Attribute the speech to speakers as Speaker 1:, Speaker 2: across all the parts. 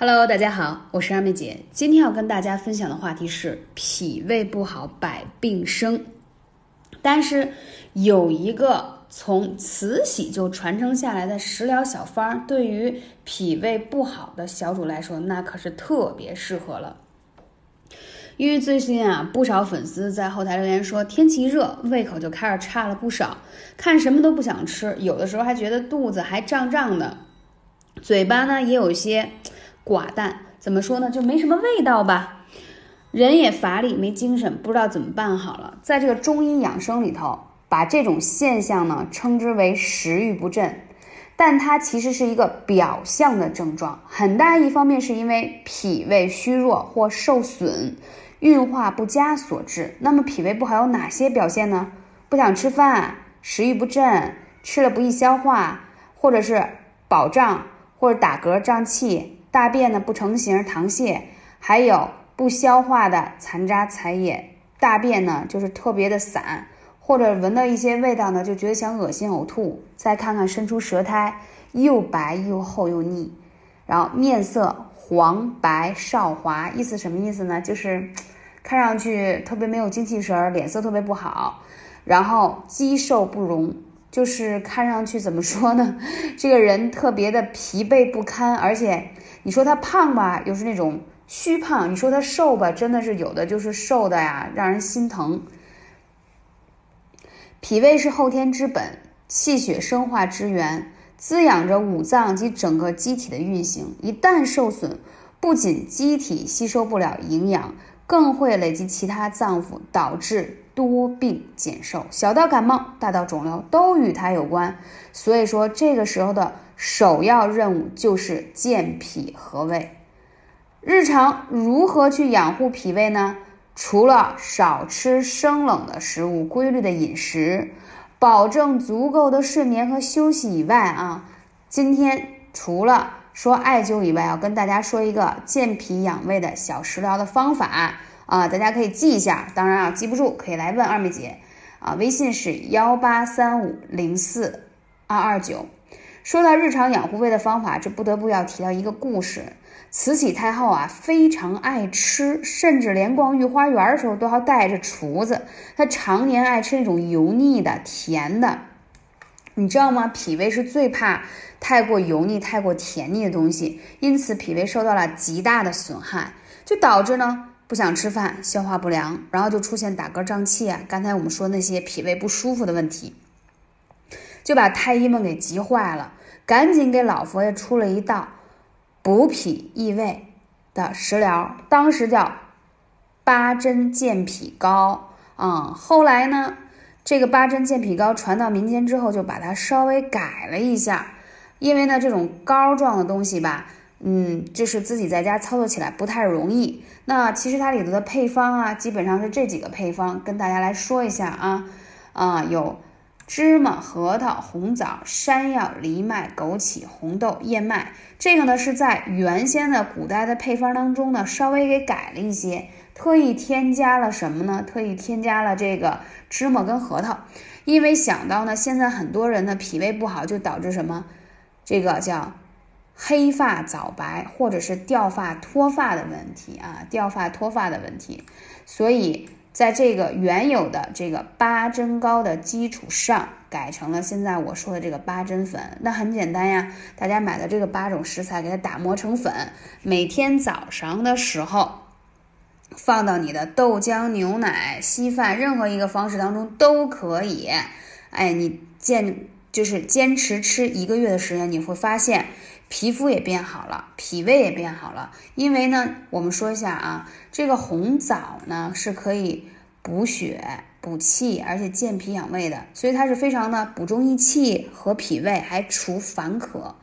Speaker 1: Hello，大家好，我是二妹姐。今天要跟大家分享的话题是脾胃不好百病生。但是有一个从慈禧就传承下来的食疗小方，对于脾胃不好的小主来说，那可是特别适合了。因为最近啊，不少粉丝在后台留言说，天气热，胃口就开始差了不少，看什么都不想吃，有的时候还觉得肚子还胀胀的，嘴巴呢也有些。寡淡怎么说呢？就没什么味道吧，人也乏力没精神，不知道怎么办好了。在这个中医养生里头，把这种现象呢称之为食欲不振，但它其实是一个表象的症状，很大一方面是因为脾胃虚弱或受损、运化不佳所致。那么脾胃不好有哪些表现呢？不想吃饭，食欲不振，吃了不易消化，或者是饱胀，或者打嗝胀气。大便呢不成形、溏泻，还有不消化的残渣残液；大便呢就是特别的散，或者闻到一些味道呢就觉得想恶心呕吐。再看看伸出舌苔，又白又厚又腻，然后面色黄白少滑，意思什么意思呢？就是看上去特别没有精气神，脸色特别不好，然后肌瘦不容。就是看上去怎么说呢？这个人特别的疲惫不堪，而且你说他胖吧，又是那种虚胖；你说他瘦吧，真的是有的就是瘦的呀，让人心疼。脾胃是后天之本，气血生化之源，滋养着五脏及整个机体的运行。一旦受损，不仅机体吸收不了营养，更会累积其他脏腑，导致。多病减寿，小到感冒，大到肿瘤，都与它有关。所以说，这个时候的首要任务就是健脾和胃。日常如何去养护脾胃呢？除了少吃生冷的食物，规律的饮食，保证足够的睡眠和休息以外啊，今天除了说艾灸以外，要跟大家说一个健脾养胃的小食疗的方法。啊，大家可以记一下，当然啊，记不住可以来问二妹姐，啊，微信是幺八三五零四二二九。说到日常养护胃的方法，这不得不要提到一个故事。慈禧太后啊，非常爱吃，甚至连逛御花园的时候都要带着厨子。她常年爱吃那种油腻的、甜的，你知道吗？脾胃是最怕太过油腻、太过甜腻的东西，因此脾胃受到了极大的损害，就导致呢。不想吃饭，消化不良，然后就出现打嗝胀气啊。刚才我们说那些脾胃不舒服的问题，就把太医们给急坏了，赶紧给老佛爷出了一道补脾益胃的食疗，当时叫八珍健脾膏啊。后来呢，这个八珍健脾膏传到民间之后，就把它稍微改了一下，因为呢，这种膏状的东西吧。嗯，就是自己在家操作起来不太容易。那其实它里头的配方啊，基本上是这几个配方，跟大家来说一下啊啊，有芝麻、核桃、红枣、山药、藜麦、枸杞、红豆、燕麦。这个呢是在原先的古代的配方当中呢，稍微给改了一些，特意添加了什么呢？特意添加了这个芝麻跟核桃，因为想到呢，现在很多人呢脾胃不好，就导致什么？这个叫。黑发早白，或者是掉发脱发的问题啊，掉发脱发的问题，所以在这个原有的这个八珍膏的基础上，改成了现在我说的这个八珍粉。那很简单呀，大家买的这个八种食材，给它打磨成粉，每天早上的时候放到你的豆浆、牛奶、稀饭任何一个方式当中都可以。哎，你坚就是坚持吃一个月的时间，你会发现。皮肤也变好了，脾胃也变好了。因为呢，我们说一下啊，这个红枣呢是可以补血、补气，而且健脾养胃的，所以它是非常的补中益气和脾胃，还除烦渴，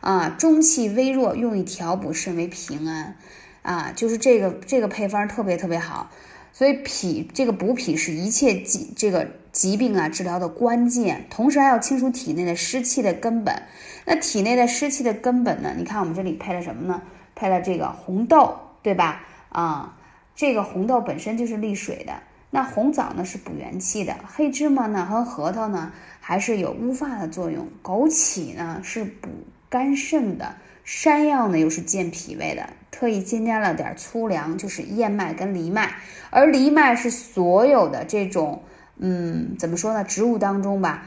Speaker 1: 啊，中气微弱，用以调补肾为平安，啊，就是这个这个配方特别特别好。所以脾这个补脾是一切疾这个疾病啊治疗的关键，同时还要清除体内的湿气的根本。那体内的湿气的根本呢？你看我们这里配了什么呢？配了这个红豆，对吧？啊，这个红豆本身就是利水的。那红枣呢是补元气的，黑芝麻呢和核桃呢还是有乌发的作用。枸杞呢是补肝肾的。山药呢又是健脾胃的，特意添加了点粗粮，就是燕麦跟藜麦，而藜麦是所有的这种，嗯，怎么说呢？植物当中吧，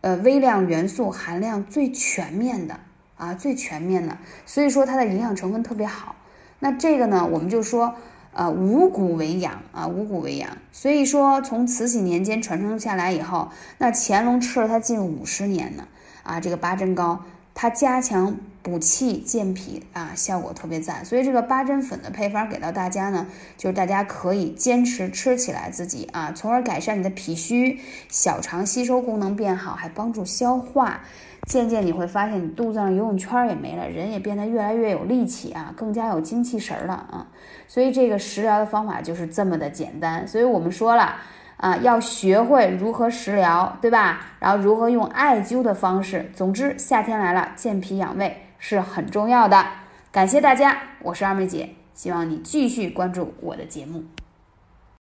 Speaker 1: 呃，微量元素含量最全面的啊，最全面的，所以说它的营养成分特别好。那这个呢，我们就说，呃，五谷为养啊，五谷为养。所以说，从慈禧年间传承下来以后，那乾隆吃了它近五十年呢，啊，这个八珍糕。它加强补气健脾啊，效果特别赞。所以这个八珍粉的配方给到大家呢，就是大家可以坚持吃起来自己啊，从而改善你的脾虚、小肠吸收功能变好，还帮助消化。渐渐你会发现，你肚子上游泳圈也没了，人也变得越来越有力气啊，更加有精气神了啊。所以这个食疗的方法就是这么的简单。所以我们说了。啊，要学会如何食疗，对吧？然后如何用艾灸的方式。总之，夏天来了，健脾养胃是很重要的。感谢大家，我是二妹姐，希望你继续关注我的节目。